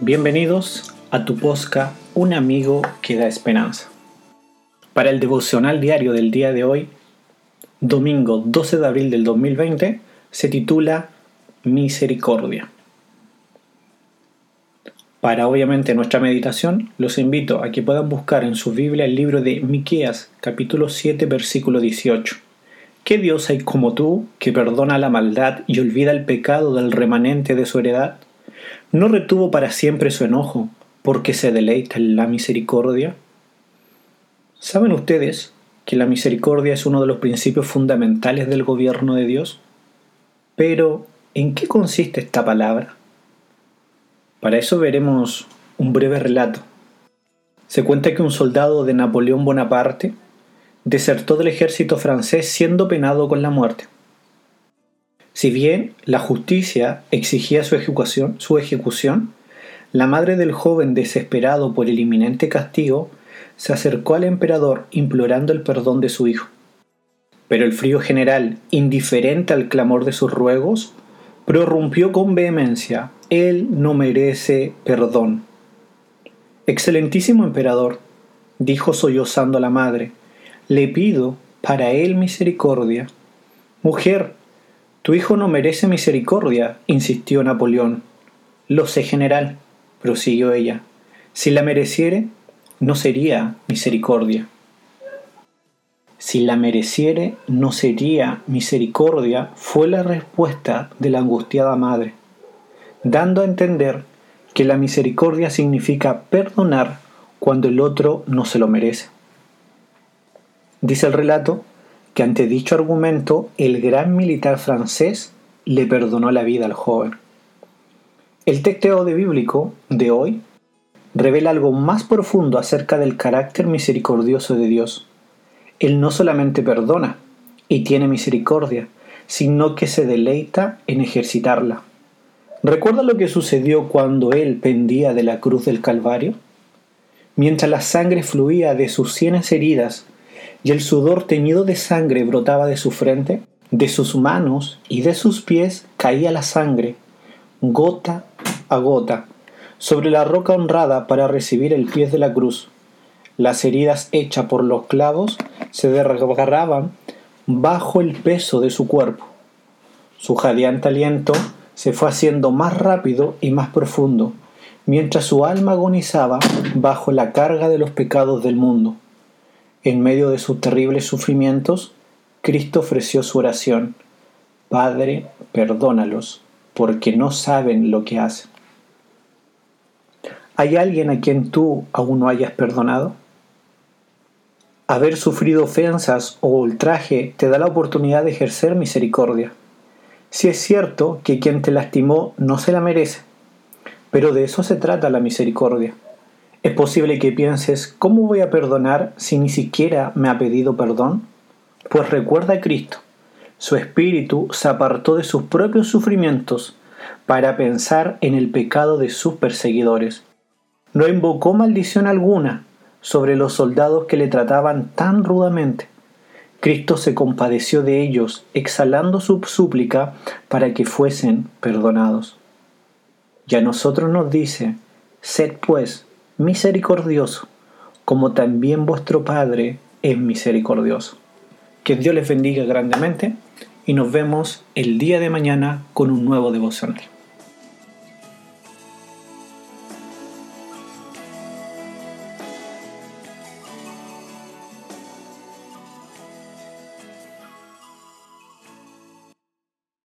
Bienvenidos a tu posca Un amigo que da esperanza. Para el devocional diario del día de hoy, domingo 12 de abril del 2020, se titula Misericordia. Para obviamente nuestra meditación, los invito a que puedan buscar en su Biblia el libro de Miqueas, capítulo 7, versículo 18. ¿Qué Dios hay como tú que perdona la maldad y olvida el pecado del remanente de su heredad? ¿No retuvo para siempre su enojo porque se deleita en la misericordia? ¿Saben ustedes que la misericordia es uno de los principios fundamentales del gobierno de Dios? Pero, ¿en qué consiste esta palabra? Para eso veremos un breve relato. Se cuenta que un soldado de Napoleón Bonaparte desertó del ejército francés siendo penado con la muerte. Si bien la justicia exigía su ejecución, su ejecución, la madre del joven, desesperado por el inminente castigo, se acercó al emperador implorando el perdón de su hijo. Pero el frío general, indiferente al clamor de sus ruegos, prorrumpió con vehemencia, Él no merece perdón. Excelentísimo emperador, dijo sollozando la madre, le pido para Él misericordia. Mujer, tu hijo no merece misericordia, insistió Napoleón. Lo sé, general, prosiguió ella. Si la mereciere, no sería misericordia. Si la mereciere, no sería misericordia, fue la respuesta de la angustiada madre, dando a entender que la misericordia significa perdonar cuando el otro no se lo merece. Dice el relato que ante dicho argumento el gran militar francés le perdonó la vida al joven. El texto de bíblico de hoy revela algo más profundo acerca del carácter misericordioso de Dios él no solamente perdona y tiene misericordia, sino que se deleita en ejercitarla. ¿Recuerda lo que sucedió cuando Él pendía de la cruz del Calvario? Mientras la sangre fluía de sus sienes heridas y el sudor teñido de sangre brotaba de su frente, de sus manos y de sus pies caía la sangre, gota a gota, sobre la roca honrada para recibir el pie de la cruz. Las heridas hechas por los clavos se desgarraban bajo el peso de su cuerpo. Su jadeante aliento se fue haciendo más rápido y más profundo, mientras su alma agonizaba bajo la carga de los pecados del mundo. En medio de sus terribles sufrimientos, Cristo ofreció su oración. Padre, perdónalos, porque no saben lo que hacen. ¿Hay alguien a quien tú aún no hayas perdonado? Haber sufrido ofensas o ultraje te da la oportunidad de ejercer misericordia. Si es cierto que quien te lastimó no se la merece, pero de eso se trata la misericordia. Es posible que pienses, ¿cómo voy a perdonar si ni siquiera me ha pedido perdón? Pues recuerda a Cristo. Su espíritu se apartó de sus propios sufrimientos para pensar en el pecado de sus perseguidores. No invocó maldición alguna, sobre los soldados que le trataban tan rudamente. Cristo se compadeció de ellos, exhalando su súplica para que fuesen perdonados. Y a nosotros nos dice, sed pues misericordioso, como también vuestro Padre es misericordioso. Que Dios les bendiga grandemente y nos vemos el día de mañana con un nuevo devocional.